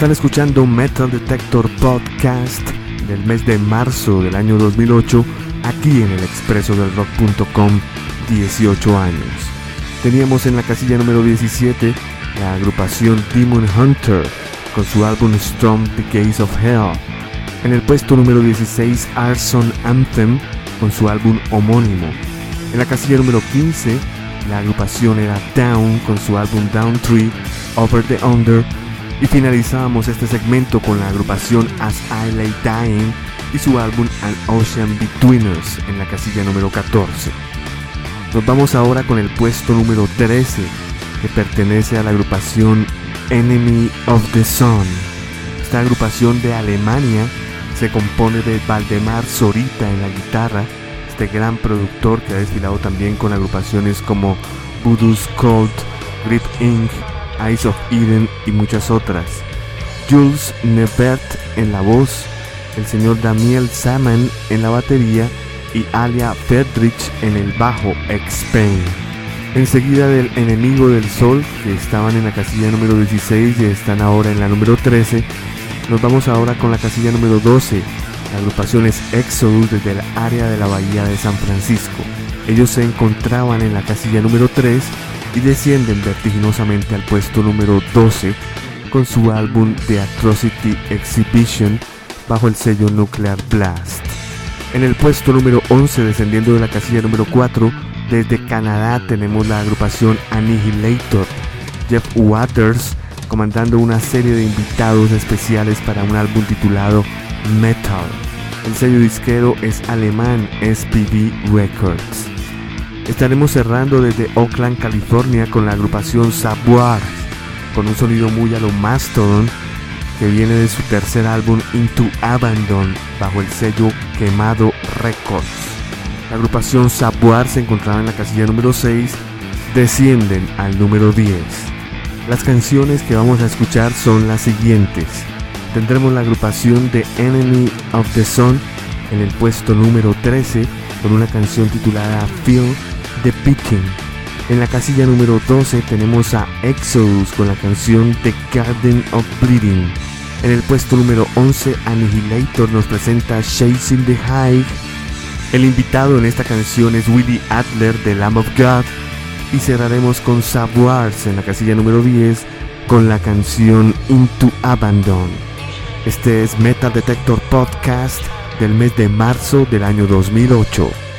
Están escuchando Metal Detector Podcast del mes de marzo del año 2008 aquí en el expreso del rock.com 18 años. Teníamos en la casilla número 17 la agrupación Demon Hunter con su álbum Storm the Gates of Hell. En el puesto número 16 Arson Anthem con su álbum homónimo. En la casilla número 15 la agrupación era Down con su álbum Down Tree Over the Under y finalizábamos este segmento con la agrupación As I Lay Dying y su álbum An Ocean Between Us en la casilla número 14. Nos vamos ahora con el puesto número 13 que pertenece a la agrupación Enemy of the Sun. Esta agrupación de Alemania se compone de Valdemar Zorita en la guitarra, este gran productor que ha desfilado también con agrupaciones como Voodoo's Cult, Grip Inc., Eyes of Eden y muchas otras. Jules Nebert en la voz, el señor Daniel Saman en la batería y Alia Fedrich en el bajo X-Pain. Enseguida del Enemigo del Sol, que estaban en la casilla número 16 y están ahora en la número 13, nos vamos ahora con la casilla número 12. La agrupación es Exodus desde el área de la bahía de San Francisco. Ellos se encontraban en la casilla número 3 y descienden vertiginosamente al puesto número 12 con su álbum The Atrocity Exhibition bajo el sello Nuclear Blast. En el puesto número 11, descendiendo de la casilla número 4, desde Canadá tenemos la agrupación Annihilator, Jeff Waters comandando una serie de invitados especiales para un álbum titulado Metal. El sello disquero es alemán SPV Records. Estaremos cerrando desde Oakland, California con la agrupación Savoir, con un sonido muy a lo Mastodon que viene de su tercer álbum Into Abandon bajo el sello Quemado Records. La agrupación Savoir se encontraba en la casilla número 6, descienden al número 10. Las canciones que vamos a escuchar son las siguientes. Tendremos la agrupación The Enemy of the Sun en el puesto número 13 con una canción titulada Feel the Picking. En la casilla número 12 tenemos a Exodus con la canción The Garden of Bleeding. En el puesto número 11 Annihilator nos presenta Chasing the High. El invitado en esta canción es Willie Adler de Lamb of God. Y cerraremos con Savoirs en la casilla número 10 con la canción Into Abandon. Este es Metal Detector Podcast del mes de marzo del año 2008.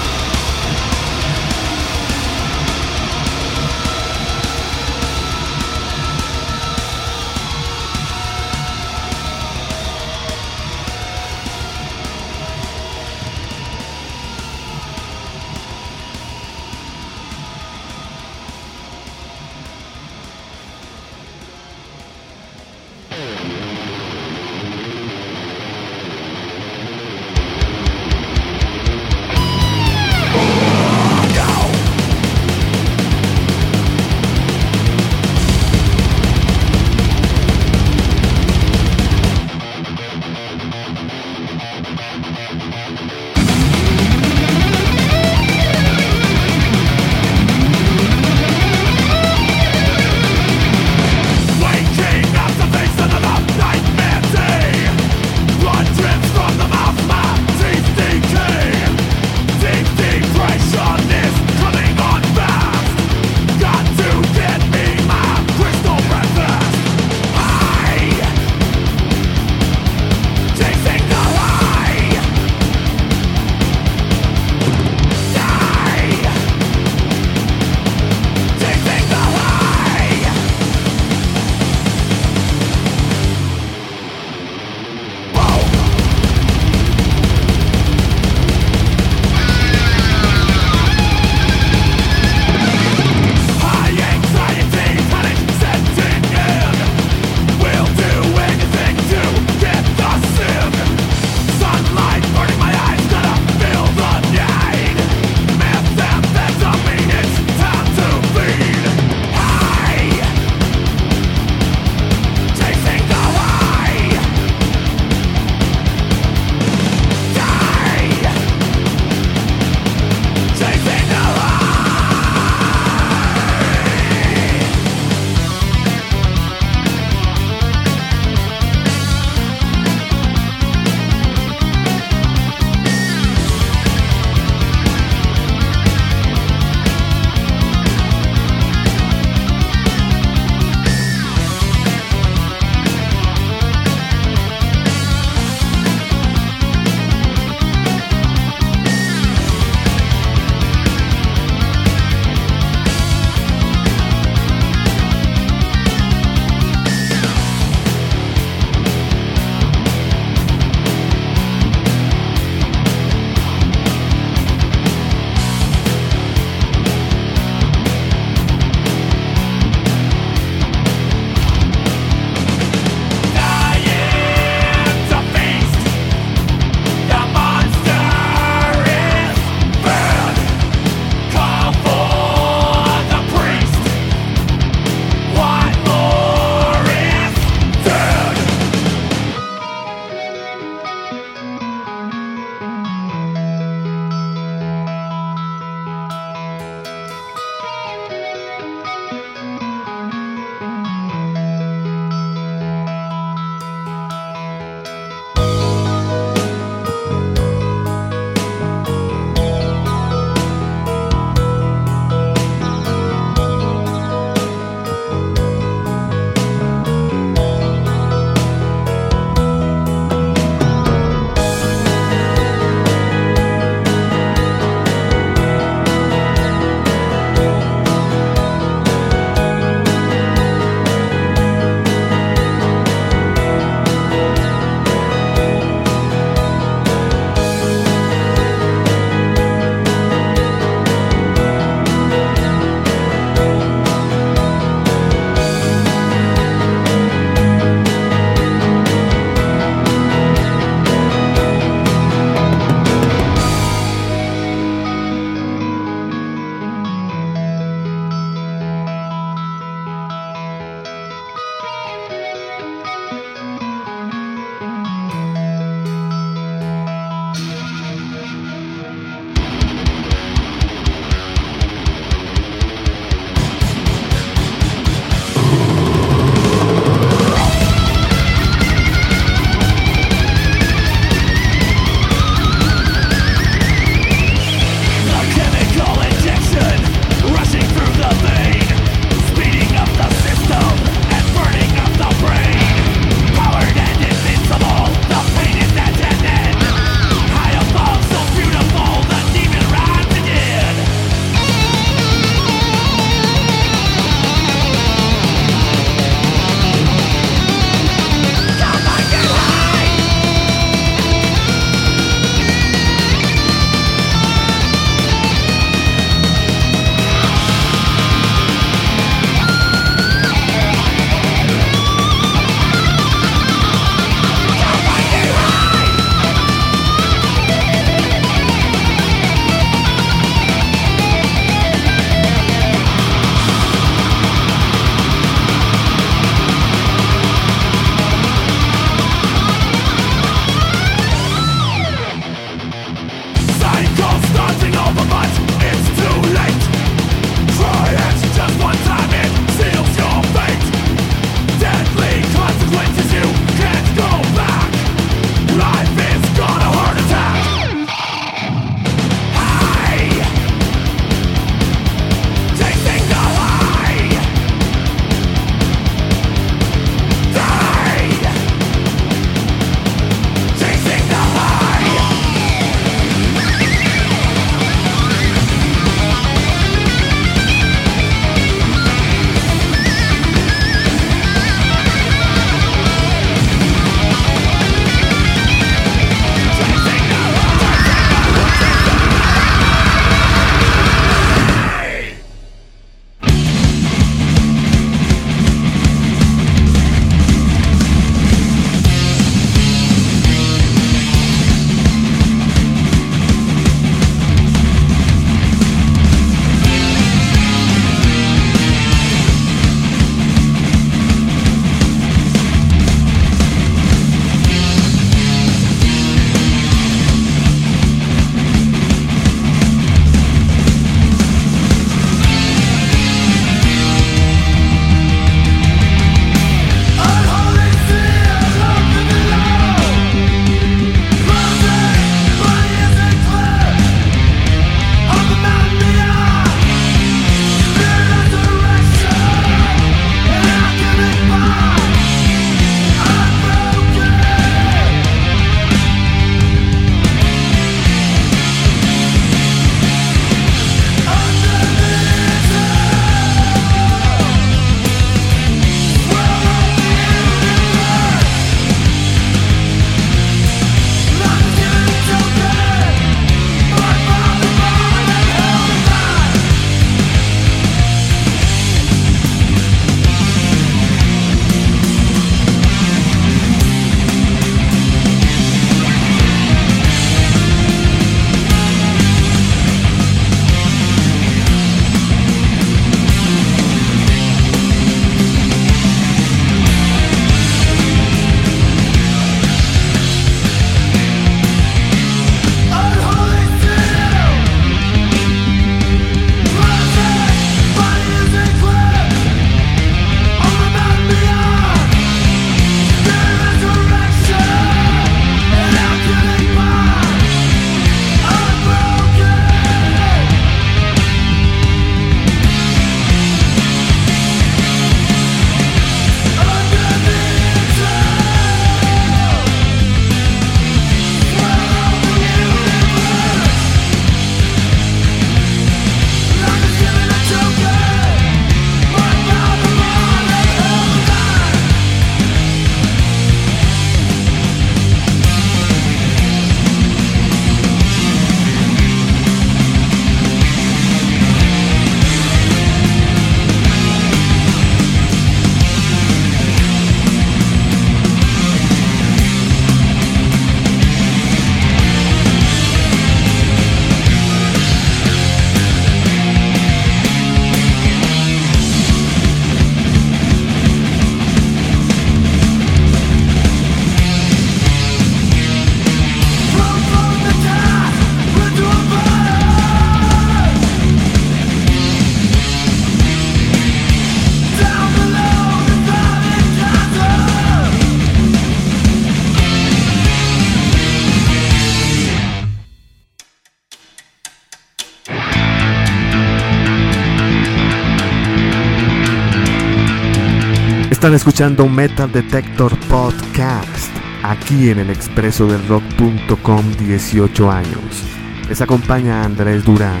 Están escuchando Metal Detector Podcast aquí en el expreso del rock.com 18 años. Les acompaña Andrés Durán.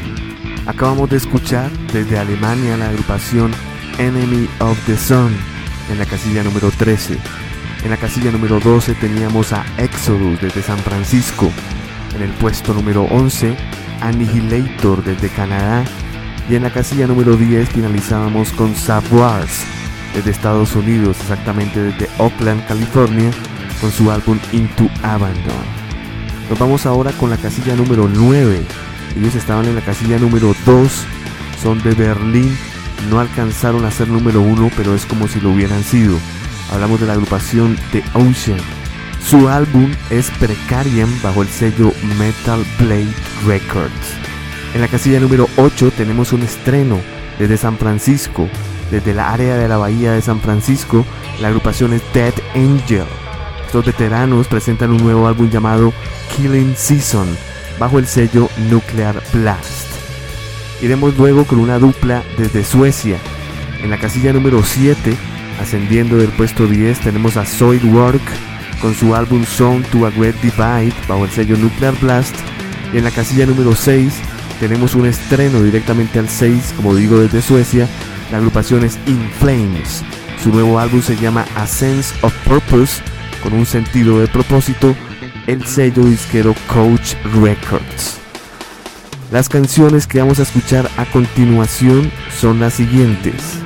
Acabamos de escuchar desde Alemania la agrupación Enemy of the Sun en la casilla número 13. En la casilla número 12 teníamos a Exodus desde San Francisco. En el puesto número 11, Annihilator desde Canadá. Y en la casilla número 10 finalizábamos con Savoirs desde Estados Unidos, exactamente desde Oakland, California, con su álbum Into Abandon. Nos vamos ahora con la casilla número 9. Ellos estaban en la casilla número 2, son de Berlín, no alcanzaron a ser número 1, pero es como si lo hubieran sido. Hablamos de la agrupación The Ocean. Su álbum es Precarium bajo el sello Metal Blade Records. En la casilla número 8 tenemos un estreno desde San Francisco. Desde la área de la bahía de San Francisco, la agrupación es Dead Angel. Estos veteranos presentan un nuevo álbum llamado Killing Season bajo el sello Nuclear Blast. Iremos luego con una dupla desde Suecia. En la casilla número 7, ascendiendo del puesto 10, tenemos a Soilwork con su álbum Sound to a Great Divide bajo el sello Nuclear Blast. Y en la casilla número 6 tenemos un estreno directamente al 6, como digo desde Suecia. La agrupación es In Flames. Su nuevo álbum se llama A Sense of Purpose, con un sentido de propósito, el sello disquero Coach Records. Las canciones que vamos a escuchar a continuación son las siguientes.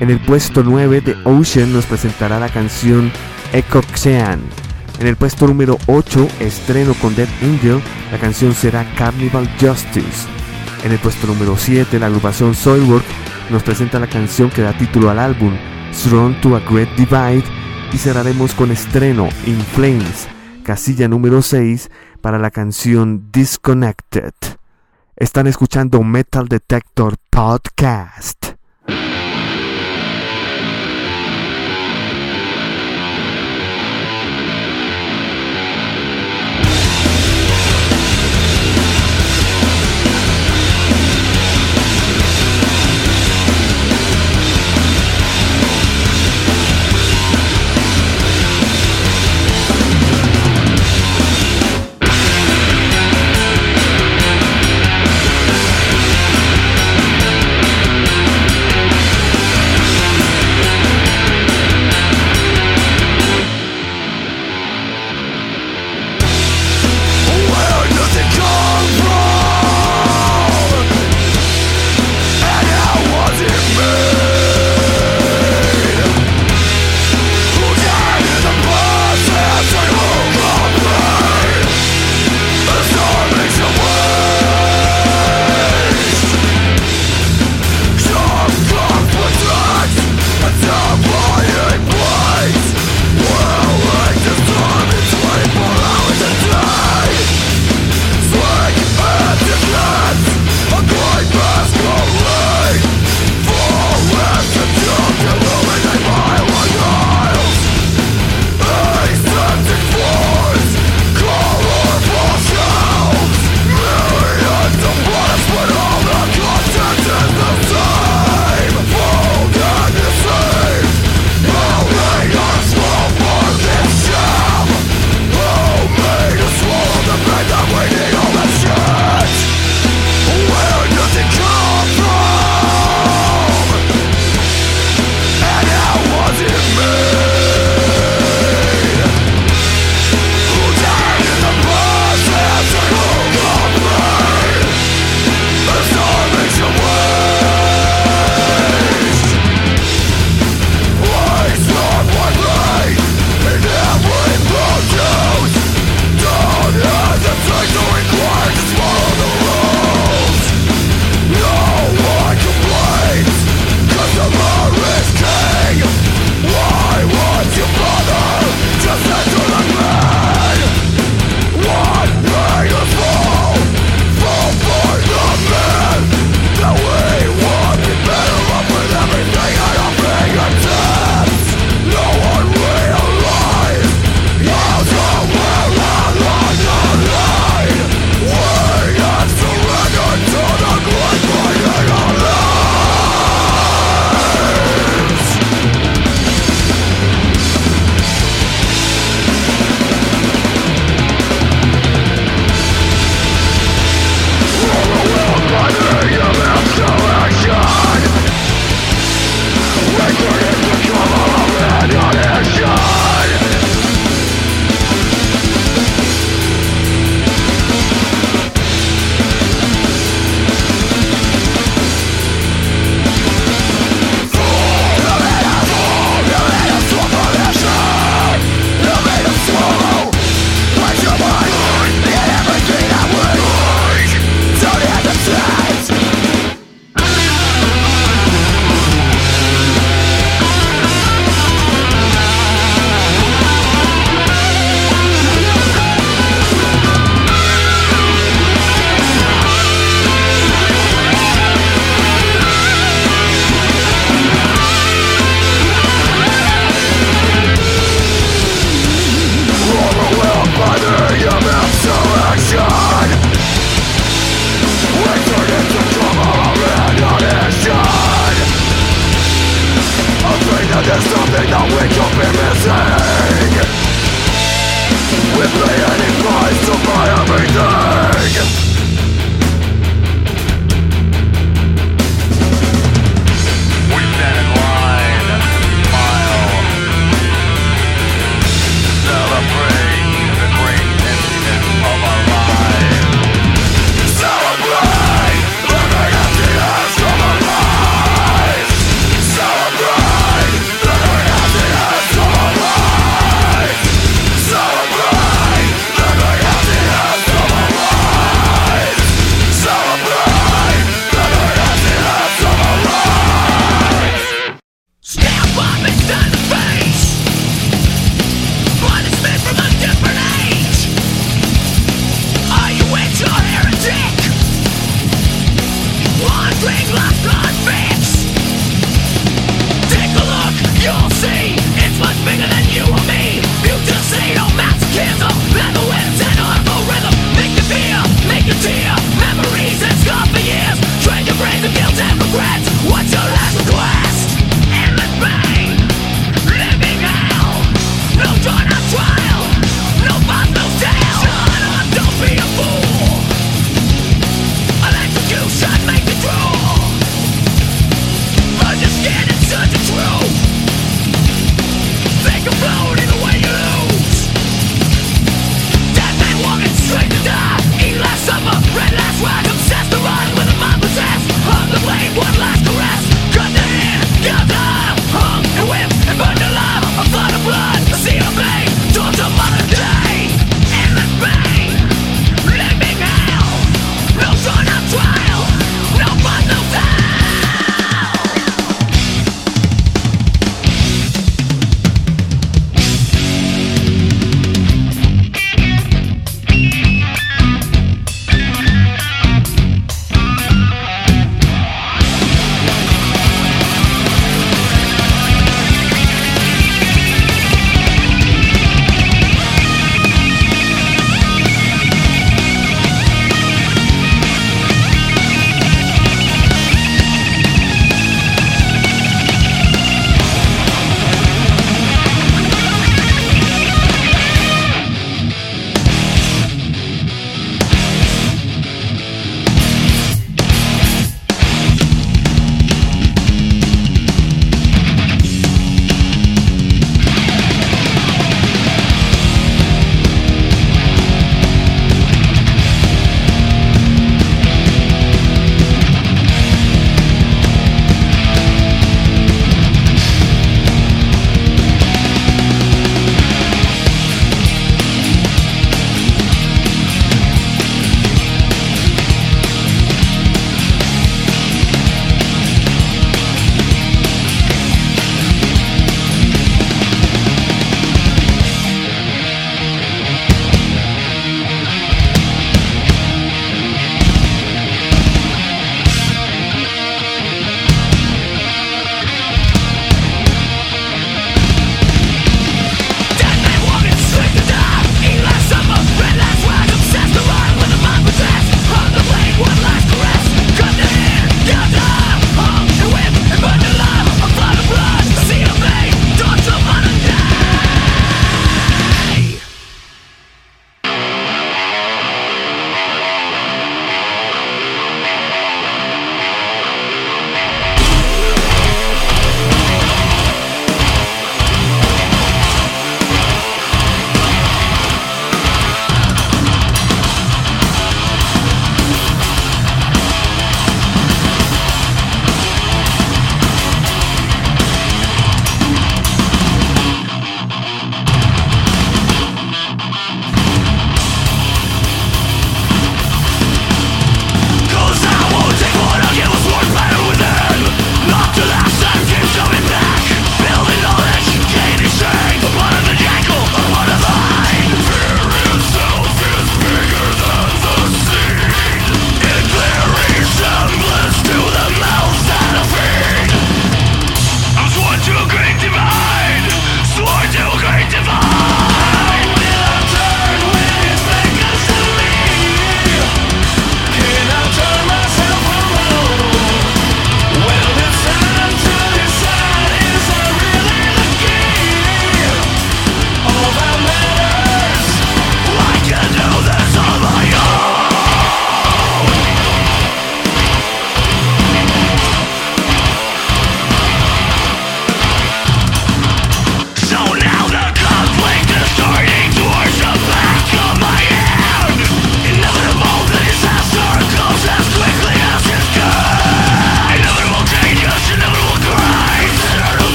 En el puesto 9 de Ocean nos presentará la canción Ecoxean. En el puesto número 8, estreno con Dead Angel, la canción será Carnival Justice. En el puesto número 7, la agrupación Soilwork nos presenta la canción que da título al álbum, Thrown to a Great Divide, y cerraremos con estreno In Flames, casilla número 6 para la canción Disconnected. Están escuchando Metal Detector Podcast.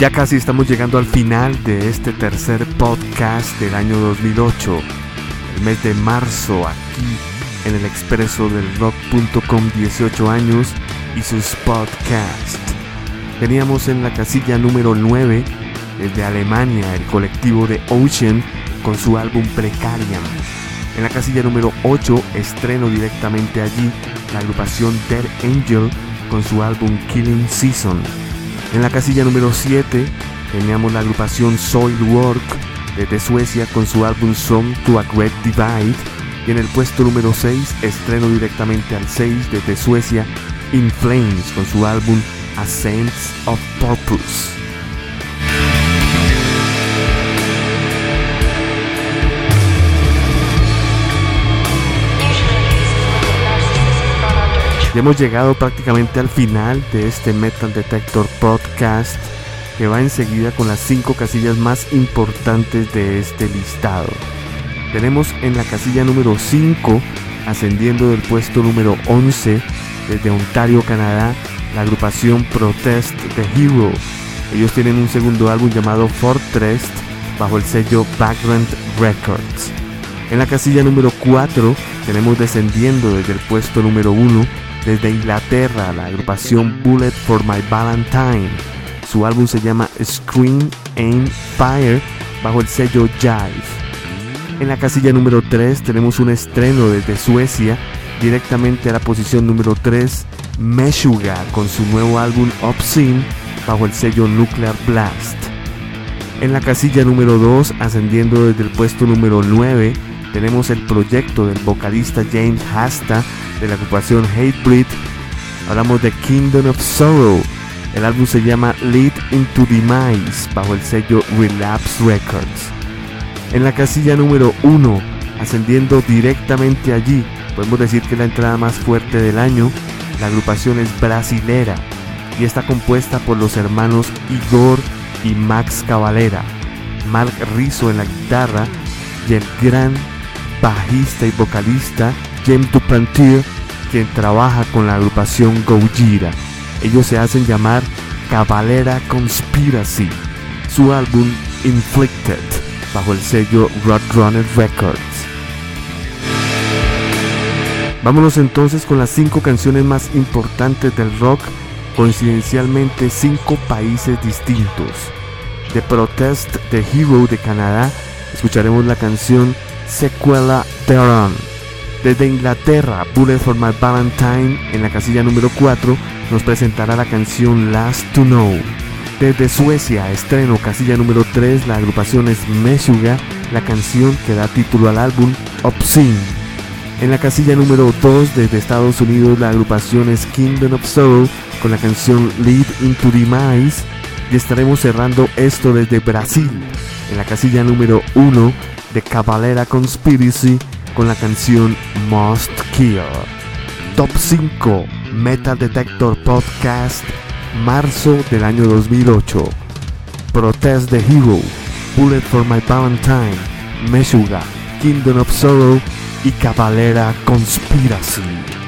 Ya casi estamos llegando al final de este tercer podcast del año 2008, el mes de marzo aquí en el expreso del rock.com 18 años y sus podcasts. Teníamos en la casilla número 9 desde Alemania el colectivo de Ocean con su álbum Precariam. En la casilla número 8 estreno directamente allí la agrupación Dead Angel con su álbum Killing Season. En la casilla número 7 teníamos la agrupación Soilwork desde Suecia con su álbum Some to a Great Divide. Y en el puesto número 6 estreno directamente al 6 desde Suecia In Flames con su álbum A Sense of Purpose. Ya hemos llegado prácticamente al final de este Metal Detector Podcast que va enseguida con las 5 casillas más importantes de este listado. Tenemos en la casilla número 5, ascendiendo del puesto número 11 desde Ontario, Canadá, la agrupación Protest The Hero. Ellos tienen un segundo álbum llamado Fortress bajo el sello Background Records. En la casilla número 4 tenemos descendiendo desde el puesto número 1 desde Inglaterra, la agrupación Bullet for My Valentine. Su álbum se llama Scream Aim Fire bajo el sello Jive. En la casilla número 3 tenemos un estreno desde Suecia, directamente a la posición número 3, Meshuga con su nuevo álbum Obscene bajo el sello Nuclear Blast. En la casilla número 2, ascendiendo desde el puesto número 9, tenemos el proyecto del vocalista James Hasta de la agrupación Hatebreed. Hablamos de Kingdom of Sorrow. El álbum se llama Lead into Demise bajo el sello Relapse Records. En la casilla número 1, ascendiendo directamente allí, podemos decir que la entrada más fuerte del año, la agrupación es brasilera y está compuesta por los hermanos Igor y Max Cavalera, Mark Rizzo en la guitarra y el gran bajista y vocalista James Duplantier, quien trabaja con la agrupación Gojira. Ellos se hacen llamar Cavalera Conspiracy. Su álbum Inflicted, bajo el sello Roadrunner Records. Vámonos entonces con las cinco canciones más importantes del rock, coincidencialmente cinco países distintos. The Protest The Hero de Canadá, escucharemos la canción Sequela Theron. Desde Inglaterra, Bullet for My Valentine en la casilla número 4 nos presentará la canción Last to Know. Desde Suecia, estreno casilla número 3, la agrupación es Meshuga, la canción que da título al álbum Obscene. En la casilla número 2 desde Estados Unidos la agrupación es Kingdom of Soul con la canción Lead into Demise y estaremos cerrando esto desde Brasil. En la casilla número 1 de Cavalera Conspiracy con la canción Must Kill. Top 5 Metal Detector Podcast marzo del año 2008. Protest the Hero, Bullet for My Valentine, Meshuga, Kingdom of Sorrow y Cavalera Conspiracy.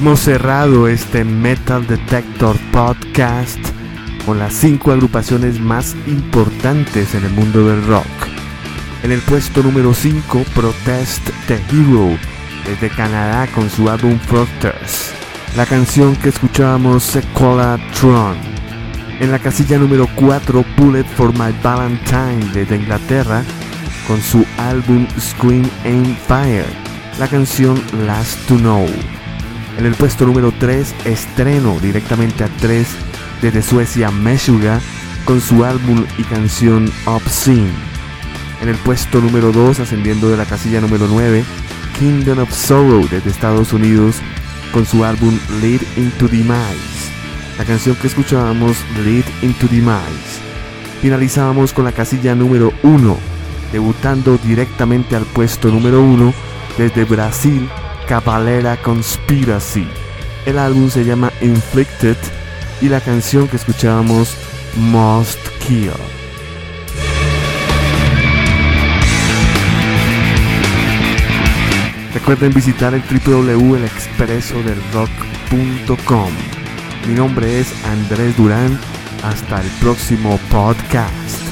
Hemos cerrado este Metal Detector Podcast con las cinco agrupaciones más importantes en el mundo del rock. En el puesto número 5, Protest the Hero, desde Canadá con su álbum Frosters. La canción que escuchábamos, Sequoia Tron. En la casilla número 4, Bullet for My Valentine, desde Inglaterra, con su álbum Scream and Fire. La canción Last to Know. En el puesto número 3, estreno directamente a 3 desde Suecia Meshuga con su álbum y canción Obscene. En el puesto número 2, ascendiendo de la casilla número 9, Kingdom of Sorrow desde Estados Unidos con su álbum Lead into Demise. La canción que escuchábamos, Lead into Demise. Finalizábamos con la casilla número 1, debutando directamente al puesto número 1 desde Brasil Cavalera Conspiracy. El álbum se llama Inflicted y la canción que escuchábamos Must Kill. Recuerden visitar el www.elexpresodelrock.com. Mi nombre es Andrés Durán. Hasta el próximo podcast.